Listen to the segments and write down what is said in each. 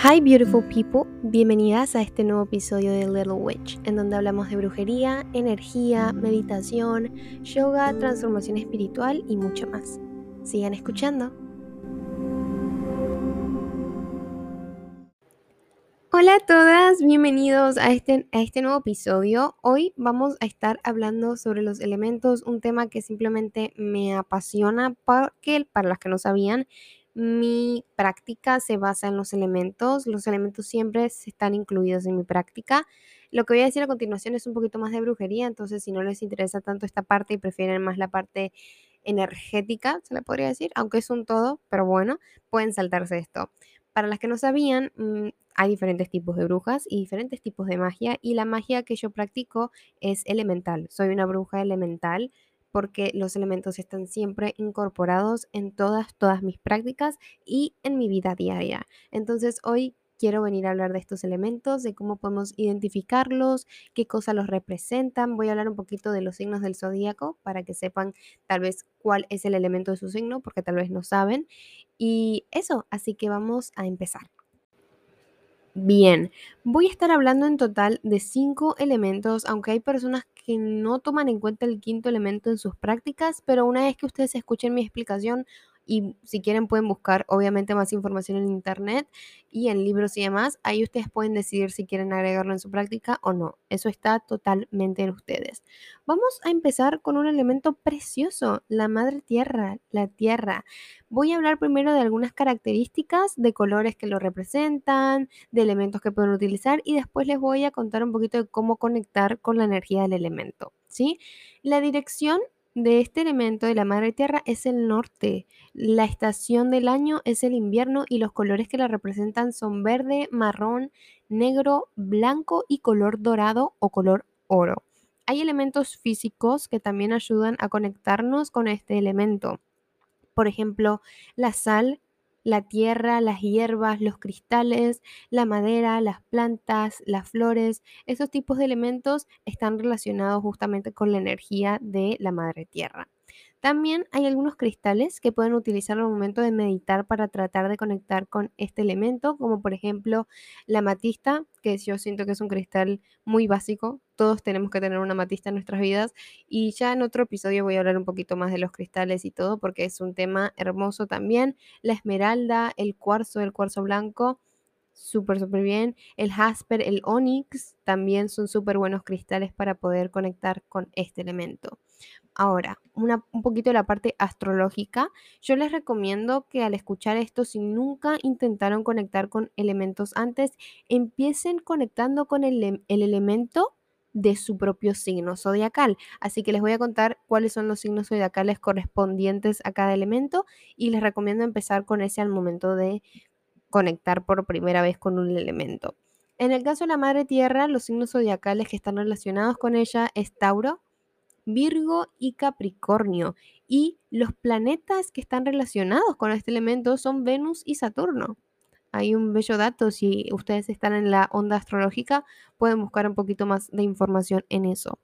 Hi beautiful people, bienvenidas a este nuevo episodio de Little Witch, en donde hablamos de brujería, energía, meditación, yoga, transformación espiritual y mucho más. Sigan escuchando. Hola a todas, bienvenidos a este, a este nuevo episodio. Hoy vamos a estar hablando sobre los elementos, un tema que simplemente me apasiona porque para las que no sabían, mi práctica se basa en los elementos. Los elementos siempre están incluidos en mi práctica. Lo que voy a decir a continuación es un poquito más de brujería, entonces si no les interesa tanto esta parte y prefieren más la parte energética, se le podría decir, aunque es un todo, pero bueno, pueden saltarse esto. Para las que no sabían, mm, hay diferentes tipos de brujas y diferentes tipos de magia y la magia que yo practico es elemental. Soy una bruja elemental porque los elementos están siempre incorporados en todas, todas mis prácticas y en mi vida diaria. Entonces hoy quiero venir a hablar de estos elementos, de cómo podemos identificarlos, qué cosas los representan. Voy a hablar un poquito de los signos del zodíaco para que sepan tal vez cuál es el elemento de su signo, porque tal vez no saben. Y eso, así que vamos a empezar. Bien, voy a estar hablando en total de cinco elementos, aunque hay personas que no toman en cuenta el quinto elemento en sus prácticas, pero una vez que ustedes escuchen mi explicación y si quieren pueden buscar obviamente más información en internet y en libros y demás. Ahí ustedes pueden decidir si quieren agregarlo en su práctica o no. Eso está totalmente en ustedes. Vamos a empezar con un elemento precioso, la madre tierra, la tierra. Voy a hablar primero de algunas características, de colores que lo representan, de elementos que pueden utilizar y después les voy a contar un poquito de cómo conectar con la energía del elemento. ¿sí? La dirección de este elemento de la madre tierra es el norte. La estación del año es el invierno y los colores que la representan son verde, marrón, negro, blanco y color dorado o color oro. Hay elementos físicos que también ayudan a conectarnos con este elemento. Por ejemplo, la sal la tierra, las hierbas, los cristales, la madera, las plantas, las flores, esos tipos de elementos están relacionados justamente con la energía de la madre tierra. También hay algunos cristales que pueden utilizar al momento de meditar para tratar de conectar con este elemento, como por ejemplo la matista, que yo siento que es un cristal muy básico. Todos tenemos que tener una matista en nuestras vidas. Y ya en otro episodio voy a hablar un poquito más de los cristales y todo, porque es un tema hermoso también. La esmeralda, el cuarzo, el cuarzo blanco súper, súper bien. El jasper, el onyx también son súper buenos cristales para poder conectar con este elemento. Ahora, un poquito de la parte astrológica. Yo les recomiendo que al escuchar esto, si nunca intentaron conectar con elementos antes, empiecen conectando con el, el elemento de su propio signo zodiacal. Así que les voy a contar cuáles son los signos zodiacales correspondientes a cada elemento y les recomiendo empezar con ese al momento de conectar por primera vez con un elemento. En el caso de la Madre Tierra, los signos zodiacales que están relacionados con ella es Tauro, Virgo y Capricornio. Y los planetas que están relacionados con este elemento son Venus y Saturno. Hay un bello dato, si ustedes están en la onda astrológica, pueden buscar un poquito más de información en eso.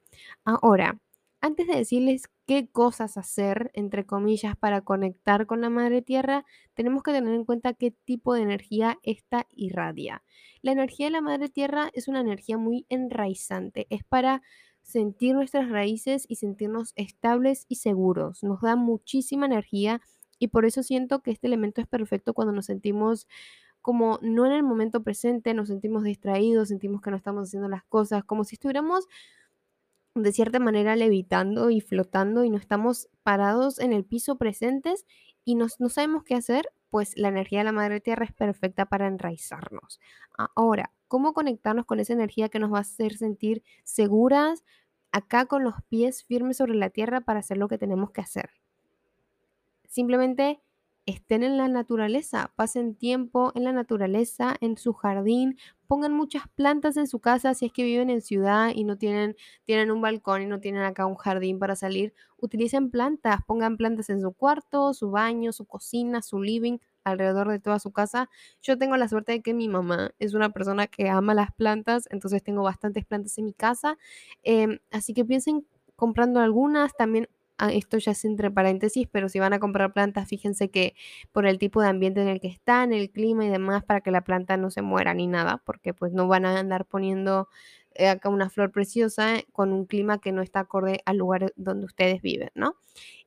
Ahora, antes de decirles qué cosas hacer, entre comillas, para conectar con la Madre Tierra, tenemos que tener en cuenta qué tipo de energía esta irradia. La energía de la Madre Tierra es una energía muy enraizante, es para sentir nuestras raíces y sentirnos estables y seguros. Nos da muchísima energía y por eso siento que este elemento es perfecto cuando nos sentimos como no en el momento presente, nos sentimos distraídos, sentimos que no estamos haciendo las cosas, como si estuviéramos de cierta manera levitando y flotando y no estamos parados en el piso presentes y no sabemos qué hacer, pues la energía de la Madre Tierra es perfecta para enraizarnos. Ahora, ¿cómo conectarnos con esa energía que nos va a hacer sentir seguras acá con los pies firmes sobre la tierra para hacer lo que tenemos que hacer? Simplemente estén en la naturaleza, pasen tiempo en la naturaleza, en su jardín, pongan muchas plantas en su casa si es que viven en ciudad y no tienen, tienen un balcón y no tienen acá un jardín para salir, utilicen plantas, pongan plantas en su cuarto, su baño, su cocina, su living, alrededor de toda su casa. Yo tengo la suerte de que mi mamá es una persona que ama las plantas, entonces tengo bastantes plantas en mi casa, em, así que piensen comprando algunas, también ah, esto ya es entre paréntesis, pero si van a comprar plantas, fíjense que por el tipo de ambiente en el que están, el clima y demás, para que la planta no se muera ni nada, porque pues no van a andar poniendo eh, acá una flor preciosa con un clima que no está acorde al lugar donde ustedes viven, ¿no?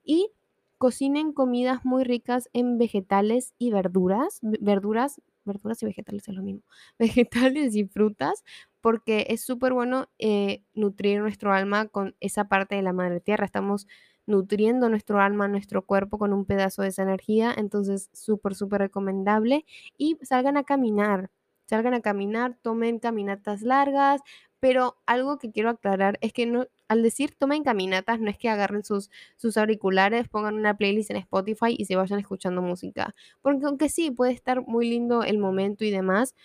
Y cocinen comidas muy ricas en vegetales y verduras, verduras, verduras y vegetales es lo mismo, vegetales y frutas, porque es súper bueno eh, nutrir nuestro alma con esa parte de la madre tierra. Estamos nutriendo nuestro alma, nuestro cuerpo con un pedazo de esa energía, entonces súper, súper recomendable. Y salgan a caminar, salgan a caminar, tomen caminatas largas, pero algo que quiero aclarar es que no, al decir tomen caminatas, no es que agarren sus, sus auriculares, pongan una playlist en Spotify y se vayan escuchando música. Porque aunque sí, puede estar muy lindo el momento y demás,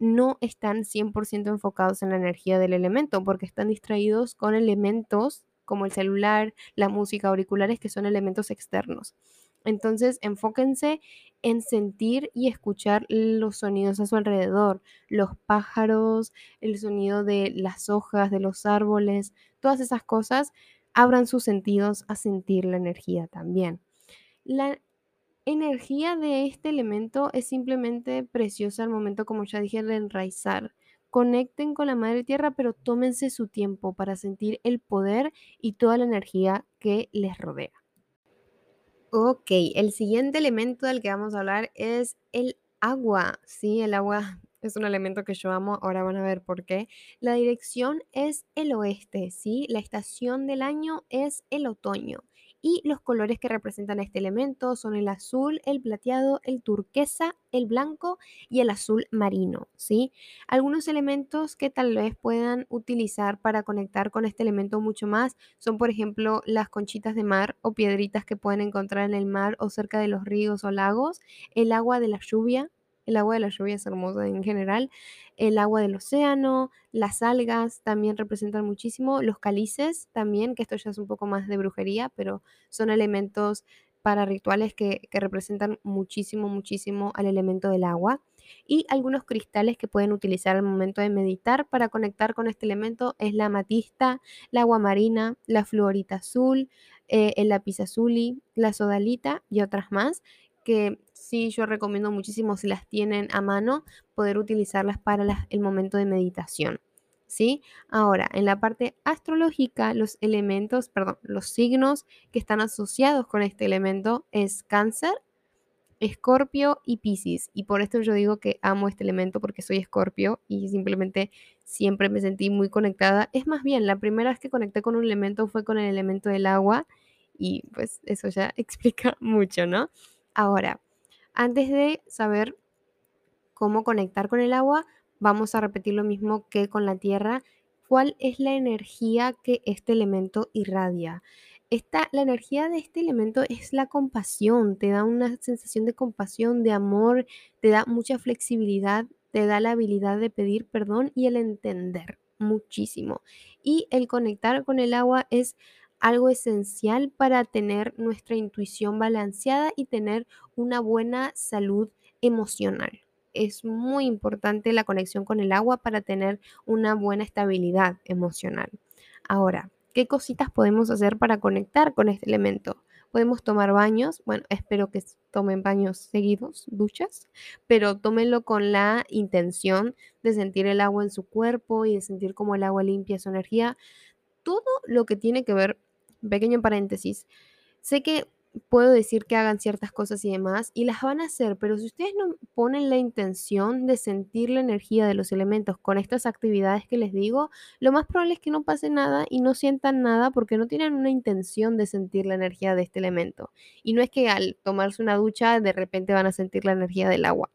no están 100% enfocados en la energía del elemento, porque están distraídos con elementos como el celular, la música, auriculares, que son elementos externos. Entonces, enfóquense en sentir y escuchar los sonidos a su alrededor, los pájaros, el sonido de las hojas, de los árboles, todas esas cosas, abran sus sentidos a sentir la energía también. La energía de este elemento es simplemente preciosa al momento, como ya dije, de enraizar. Conecten con la Madre Tierra, pero tómense su tiempo para sentir el poder y toda la energía que les rodea. Ok, el siguiente elemento del que vamos a hablar es el agua. Sí, el agua es un elemento que yo amo, ahora van a ver por qué. La dirección es el oeste, ¿sí? La estación del año es el otoño y los colores que representan este elemento son el azul, el plateado, el turquesa, el blanco y el azul marino, ¿sí? Algunos elementos que tal vez puedan utilizar para conectar con este elemento mucho más son, por ejemplo, las conchitas de mar o piedritas que pueden encontrar en el mar o cerca de los ríos o lagos, el agua de la lluvia, el agua de la lluvia es hermosa en general, el agua del océano, las algas también representan muchísimo, los calices también, que esto ya es un poco más de brujería, pero son elementos para rituales que, representan muchísimo, muchísimo al elemento del agua. Y algunos cristales que pueden utilizar al momento de meditar para conectar con este elemento es la amatista, la agua marina, la fluorita azul, eh, el lápiz azuli, la sodalita y otras más que sí yo recomiendo muchísimo si las tienen a mano poder utilizarlas para el momento de meditación. ¿Sí? Ahora, en la parte astrológica, los elementos, perdón, los signos que están asociados con este elemento es cáncer, escorpio y piscis. Y por esto yo digo que amo este elemento porque soy escorpio y simplemente siempre me sentí muy conectada. Es más bien, la primera vez que conecté con un elemento fue con el elemento del agua y pues eso ya explica mucho, ¿no? Ahora, antes de saber cómo conectar con el agua, vamos a repetir lo mismo que con la tierra. ¿Cuál es la energía que este elemento irradia? Esta, la energía de este elemento es la compasión, te da una sensación de compasión, de amor, te da mucha flexibilidad, te da la habilidad de pedir perdón y el entender muchísimo. Y el conectar con el agua es algo esencial para tener nuestra intuición balanceada y tener una buena salud emocional. Es muy importante la conexión con el agua para tener una buena estabilidad emocional. Ahora, ¿qué cositas podemos hacer para conectar con este elemento? Podemos tomar baños, bueno, espero que tomen baños seguidos, duchas, pero tómenlo con la intención de sentir el agua en su cuerpo y de sentir cómo el agua limpia su energía. Todo lo que tiene que ver pequeño paréntesis, sé que puedo decir que hagan ciertas cosas y demás, y las van a hacer, pero si ustedes no ponen la intención de sentir la energía de los elementos con estas actividades que les digo, lo más probable es que no pase nada y no sientan nada porque no tienen una intención de sentir la energía de este elemento. Y no es que al tomarse una ducha de repente van a sentir la energía del agua.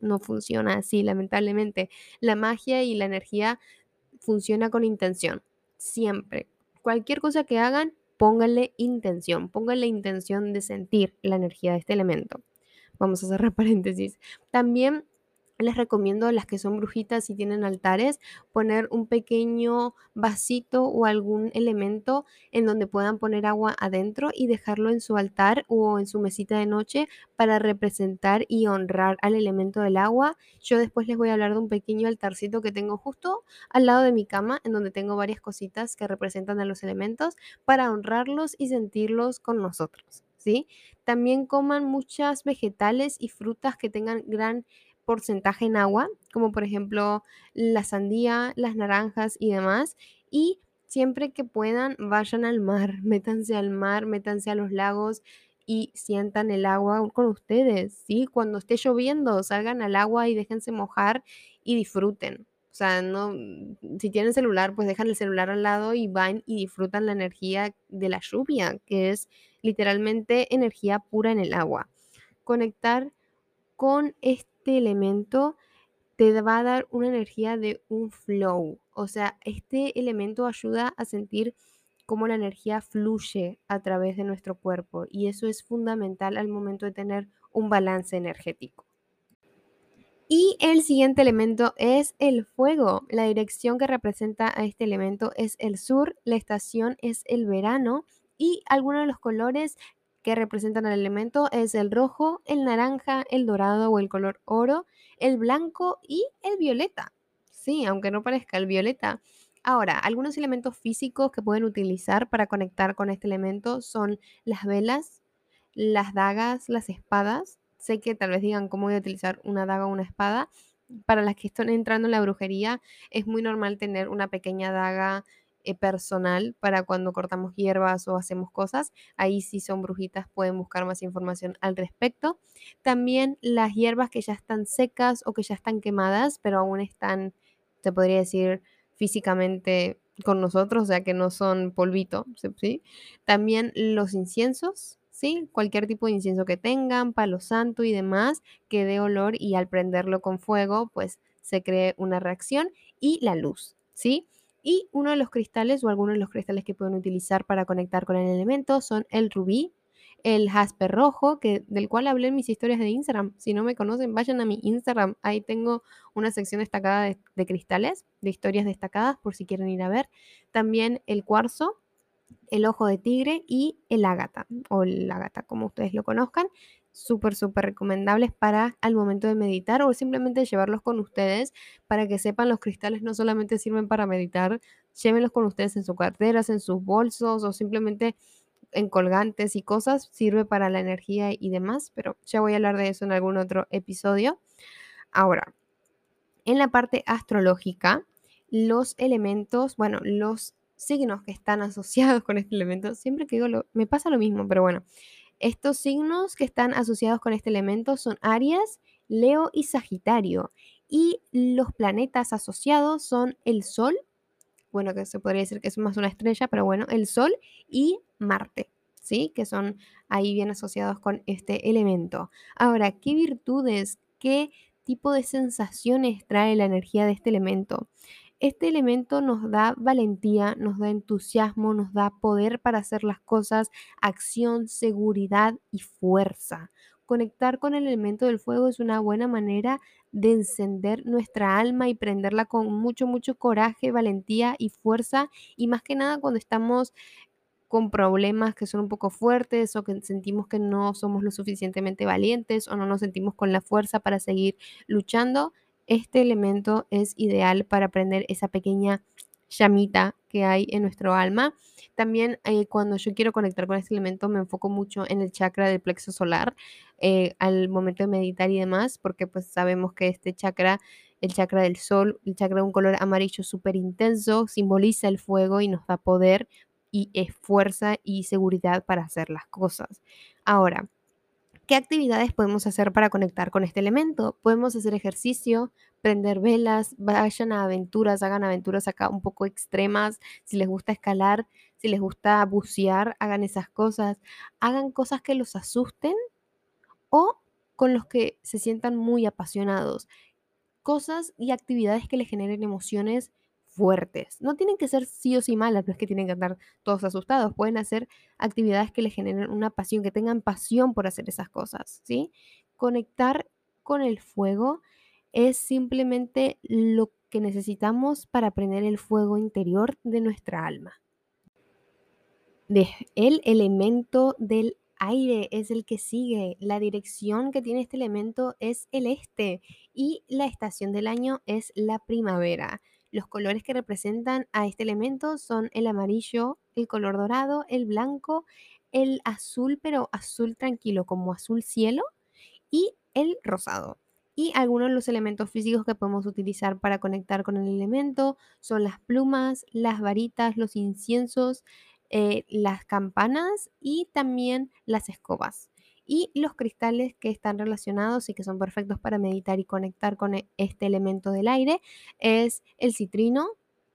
No funciona así, lamentablemente. La magia y la energía funciona con intención, siempre. Cualquier cosa que hagan, pónganle intención, pónganle intención de sentir la energía de este elemento. Vamos a cerrar paréntesis. También les recomiendo a las que son brujitas y tienen altares poner un pequeño vasito o algún elemento en donde puedan poner agua adentro y dejarlo en su altar o en su mesita de noche para representar y honrar al elemento del agua. Yo después les voy a hablar de un pequeño altarcito que tengo justo al lado de mi cama en donde tengo varias cositas que representan a los elementos para honrarlos y sentirlos con nosotros. ¿Sí? También coman muchas vegetales y frutas que tengan gran porcentaje en agua, como por ejemplo la sandía, las naranjas y demás. Y siempre que puedan, vayan al mar, métanse al mar, métanse a los lagos y sientan el agua con ustedes, ¿sí? Cuando esté lloviendo, salgan al agua y déjense mojar y disfruten. O sea, no, si tienen celular, pues dejan el celular al lado y van y disfrutan la energía de la lluvia, que es literalmente energía pura en el agua. Conectar con este elemento te va a dar una energía de un flow. O sea, este elemento ayuda a sentir cómo la energía fluye a través de nuestro cuerpo y eso es fundamental al momento de tener un balance energético. Y el siguiente elemento es el fuego. La dirección que representa a este elemento es el sur, la estación es el verano y algunos de los colores que representan al elemento es el rojo, el naranja, el dorado o el color oro, el blanco y el violeta. Sí, aunque no parezca el violeta. Ahora, algunos elementos físicos que pueden utilizar para conectar con este elemento son las velas, las dagas, las espadas. Sé que tal vez digan cómo voy a utilizar una daga o una espada. Para las que están entrando en la brujería, es muy normal tener una pequeña daga eh, personal para cuando cortamos hierbas o hacemos cosas. Ahí si son brujitas pueden buscar más información al respecto. También las hierbas que ya están secas o que ya están quemadas, pero aún están, se podría decir, físicamente con nosotros, o sea que no son polvito, ¿sí? También los inciensos, ¿sí? Cualquier tipo de incienso que tengan, palo santo y demás, que dé olor y al prenderlo con fuego, pues se cree una reacción y la luz, ¿sí? Y uno de los cristales o algunos de los cristales que pueden utilizar para conectar con el elemento son el rubí, el jaspe rojo, que, del cual hablé en mis historias de Instagram. Si no me conocen, vayan a mi Instagram. Ahí tengo una sección destacada de, de cristales, de historias destacadas, por si quieren ir a ver. También el cuarzo, el ojo de tigre y el ágata, o el ágata, como ustedes lo conozcan súper, súper recomendables para al momento de meditar o simplemente llevarlos con ustedes para que sepan los cristales no solamente sirven para meditar, llévenlos con ustedes en sus carteras, en sus bolsos o simplemente en colgantes y cosas, sirve para la energía y demás, pero ya voy a hablar de eso en algún otro episodio. Ahora, en la parte astrológica, los elementos, bueno, los signos que están asociados con este elemento, siempre que digo lo, me pasa lo mismo, pero bueno, estos signos que están asociados con este elemento son Aries, Leo y Sagitario. Y los planetas asociados son el Sol, bueno, que se podría decir que es más una estrella, pero bueno, el Sol y Marte, ¿sí? Que son ahí bien asociados con este elemento. Ahora, ¿qué virtudes, qué tipo de sensaciones trae la energía de este elemento? Este elemento nos da valentía, nos da entusiasmo, nos da poder para hacer las cosas, acción, seguridad y fuerza. Conectar con el elemento del fuego es una buena manera de encender nuestra alma y prenderla con mucho, mucho coraje, valentía y fuerza. Y más que nada cuando estamos con problemas que son un poco fuertes o que sentimos que no somos lo suficientemente valientes o no nos sentimos con la fuerza para seguir luchando, este elemento es ideal para prender esa pequeña llamita que hay en nuestro alma. También eh, cuando yo quiero conectar con este elemento me enfoco mucho en el chakra del plexo solar eh, al momento de meditar y demás, porque pues sabemos que este chakra, el chakra del sol, el chakra de un color amarillo súper intenso, simboliza el fuego y nos da poder y es fuerza y seguridad para hacer las cosas. Ahora, ¿Qué actividades podemos hacer para conectar con este elemento? Podemos hacer ejercicio, prender velas, vayan a aventuras, hagan aventuras acá un poco extremas. Si les gusta escalar, si les gusta bucear, hagan esas cosas. Hagan cosas que los asusten o con los que se sientan muy apasionados. Cosas y actividades que les generen emociones No tienen que ser sí o sí malas, no es que tienen que andar todos asustados. Pueden hacer actividades que les generen una pasión, que tengan pasión por hacer esas cosas, ¿sí? Conectar con el fuego es simplemente lo que necesitamos para prender el fuego interior de nuestra alma. el elemento del aire es el que sigue. La dirección que tiene este elemento es el este y la estación del año es la primavera. Los colores que representan a este elemento son el amarillo, el color dorado, el blanco, el azul, pero azul tranquilo como azul cielo y el rosado. Y algunos de los elementos físicos que podemos utilizar para conectar con el elemento son las plumas, las varitas, los inciensos, eh, las campanas y también las escobas. Y los cristales que están relacionados y que son perfectos para meditar y conectar con e, este elemento del aire es el citrino,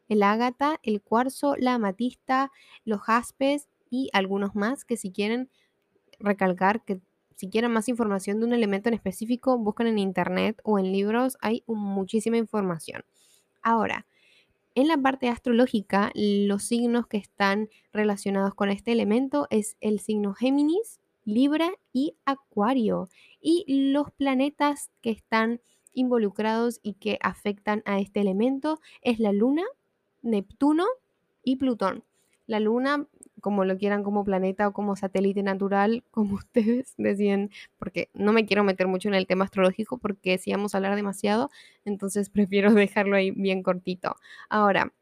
el ágata, el cuarzo, la amatista, los jaspes y algunos más que si quieren recalcar que si quieren más información de un elemento en específico, buscan en internet o en libros, hay muchísima información. Ahora, en la parte astrológica, los signos que están relacionados con este elemento es el signo Géminis, Libra y Acuario. Y los planetas que están involucrados y que afectan a este elemento es la Luna, Neptuno y Plutón. La Luna, como lo quieran como planeta o como satélite natural, como ustedes deciden, porque no me quiero meter mucho en el tema astrológico porque si vamos a hablar demasiado, entonces prefiero dejarlo ahí bien cortito. Ahora,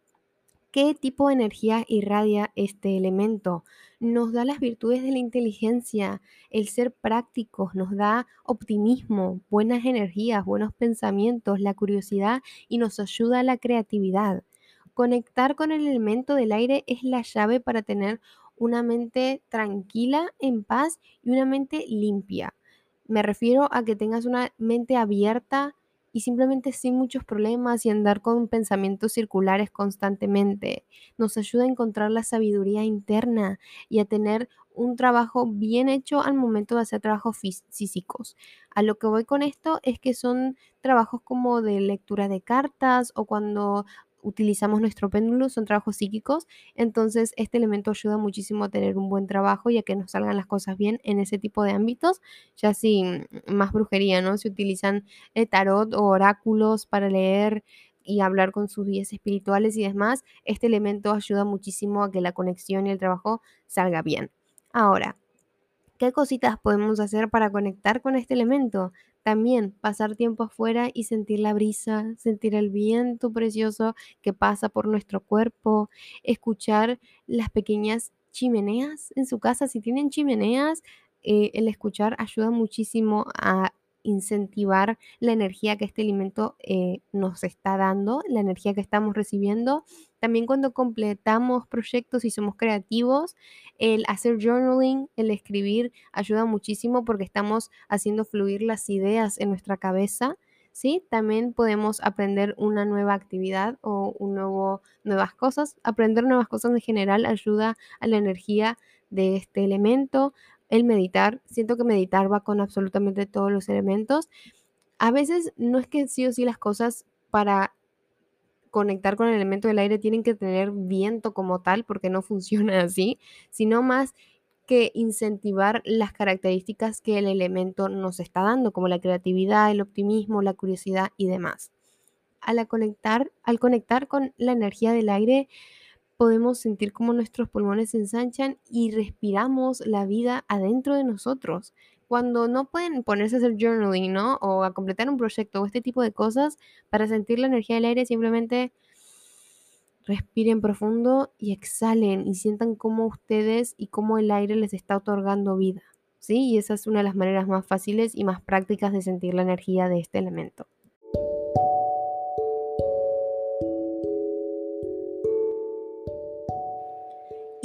¿qué tipo de energía irradia este elemento? Nos da las virtudes de la inteligencia, el ser prácticos, nos da optimismo, buenas energías, buenos pensamientos, la curiosidad y nos ayuda a la creatividad. Conectar con el elemento del aire es la llave para tener una mente tranquila, en paz y una mente limpia. Me refiero a que tengas una mente abierta y simplemente sin muchos problemas y andar con pensamientos circulares constantemente. Nos ayuda a encontrar la sabiduría interna y a tener un trabajo bien hecho al momento de hacer trabajos físicos. A lo que voy con esto es que son trabajos como de lectura de cartas o cuando utilizamos nuestro péndulo, son trabajos psíquicos, entonces este elemento ayuda muchísimo a tener un buen trabajo y a que nos salgan las cosas bien en ese tipo de ámbitos, ya sin más brujería, ¿no? Se utilizan el tarot o oráculos para leer y hablar con sus guías espirituales y demás, este elemento ayuda muchísimo a que la conexión y el trabajo salga bien. Ahora, ¿qué cositas podemos hacer para conectar con este elemento? También pasar tiempo afuera y sentir la brisa, sentir el viento precioso que pasa por nuestro cuerpo, escuchar las pequeñas chimeneas en su casa. Si tienen chimeneas, eh, el escuchar ayuda muchísimo a incentivar la energía que este alimento eh, nos está dando, la energía que estamos recibiendo. También cuando completamos proyectos y somos creativos, el hacer journaling, el escribir, ayuda muchísimo porque estamos haciendo fluir las ideas en nuestra cabeza. ¿sí? También podemos aprender una nueva actividad o un nuevo, nuevas cosas. Aprender nuevas cosas en general ayuda a la energía de este elemento el meditar. Siento que meditar va con absolutamente todos los elementos. A veces no es que sí o sí las cosas para conectar con el elemento del aire tienen que tener viento como tal, porque no funciona así, sino más que incentivar las características que el elemento nos está dando, como la creatividad, el optimismo, la curiosidad y demás. Al conectar, al conectar con la energía del aire, podemos sentir cómo nuestros pulmones se ensanchan y respiramos la vida adentro de nosotros. Cuando no pueden ponerse a hacer journaling, ¿no? O a completar un proyecto o este tipo de cosas, para sentir la energía del aire simplemente respiren profundo y exhalen y sientan cómo ustedes y cómo el aire les está otorgando vida. ¿Sí? Y esa es una de las maneras más fáciles y más prácticas de sentir la energía de este elemento.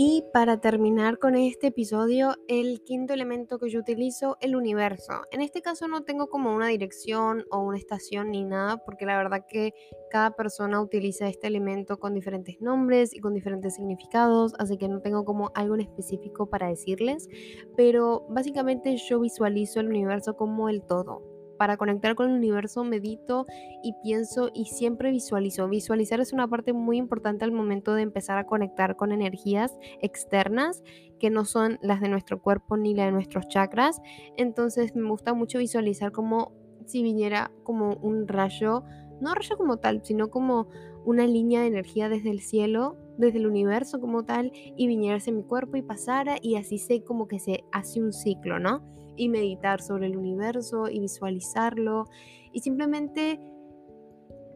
Y para terminar con este episodio, el quinto elemento que yo utilizo, el universo. En este caso no tengo como una dirección o una estación ni nada, porque la verdad que cada persona utiliza este elemento con diferentes nombres y con diferentes significados, así que no tengo como algo en específico para decirles, pero básicamente yo visualizo el universo como el todo para conectar con el universo medito y pienso y siempre visualizo. Visualizar es una parte muy importante al momento de empezar a conectar con energías externas que no son las de nuestro cuerpo ni las de nuestros chakras. Entonces me gusta mucho visualizar cómo si viniera como un rayo, no rayo como tal, sino como una línea de energía desde el cielo, desde el universo como tal, y viniera hacia mi cuerpo y pasara, y así sé como que se hace un ciclo, ¿no? Y meditar sobre el universo y visualizarlo, y simplemente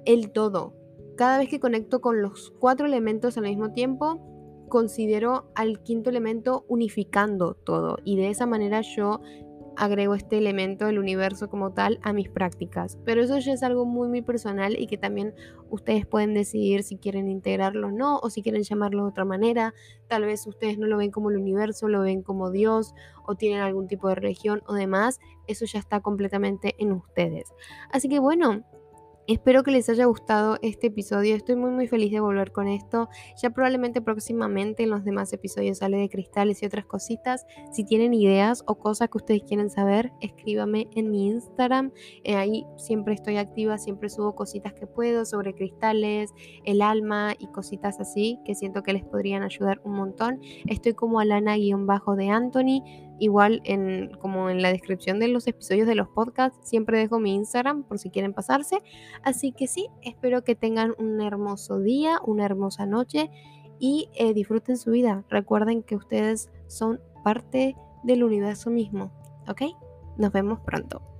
el todo. Cada vez que conecto con los cuatro elementos al mismo tiempo, considero al quinto elemento unificando todo y de esa manera yo agrego este elemento del universo como tal a mis prácticas. Pero eso ya es algo muy, muy personal y que también ustedes pueden decidir si quieren integrarlo o no, o si quieren llamarlo de otra manera. Tal vez ustedes no lo ven como el universo, lo ven como Dios, o tienen algún tipo de religión o demás. Eso ya está completamente en ustedes. Así que bueno, Espero que les haya gustado este episodio. Estoy muy muy feliz de volver con esto. Ya probablemente próximamente en los demás episodios sale de cristales y otras cositas. Si tienen ideas o cosas que ustedes quieren saber, escríbame en mi Instagram. Eh, ahí siempre estoy activa, siempre subo cositas que puedo sobre cristales, el alma y cositas así que siento que les podrían ayudar un montón. Estoy como Alana-de Anthony. Igual en, como en la descripción de los episodios de los podcasts, siempre dejo mi Instagram por si quieren pasarse. Así que sí, espero que tengan un hermoso día, una hermosa noche y eh, disfruten su vida. Recuerden que ustedes son parte del universo mismo, ¿ok? Nos vemos pronto.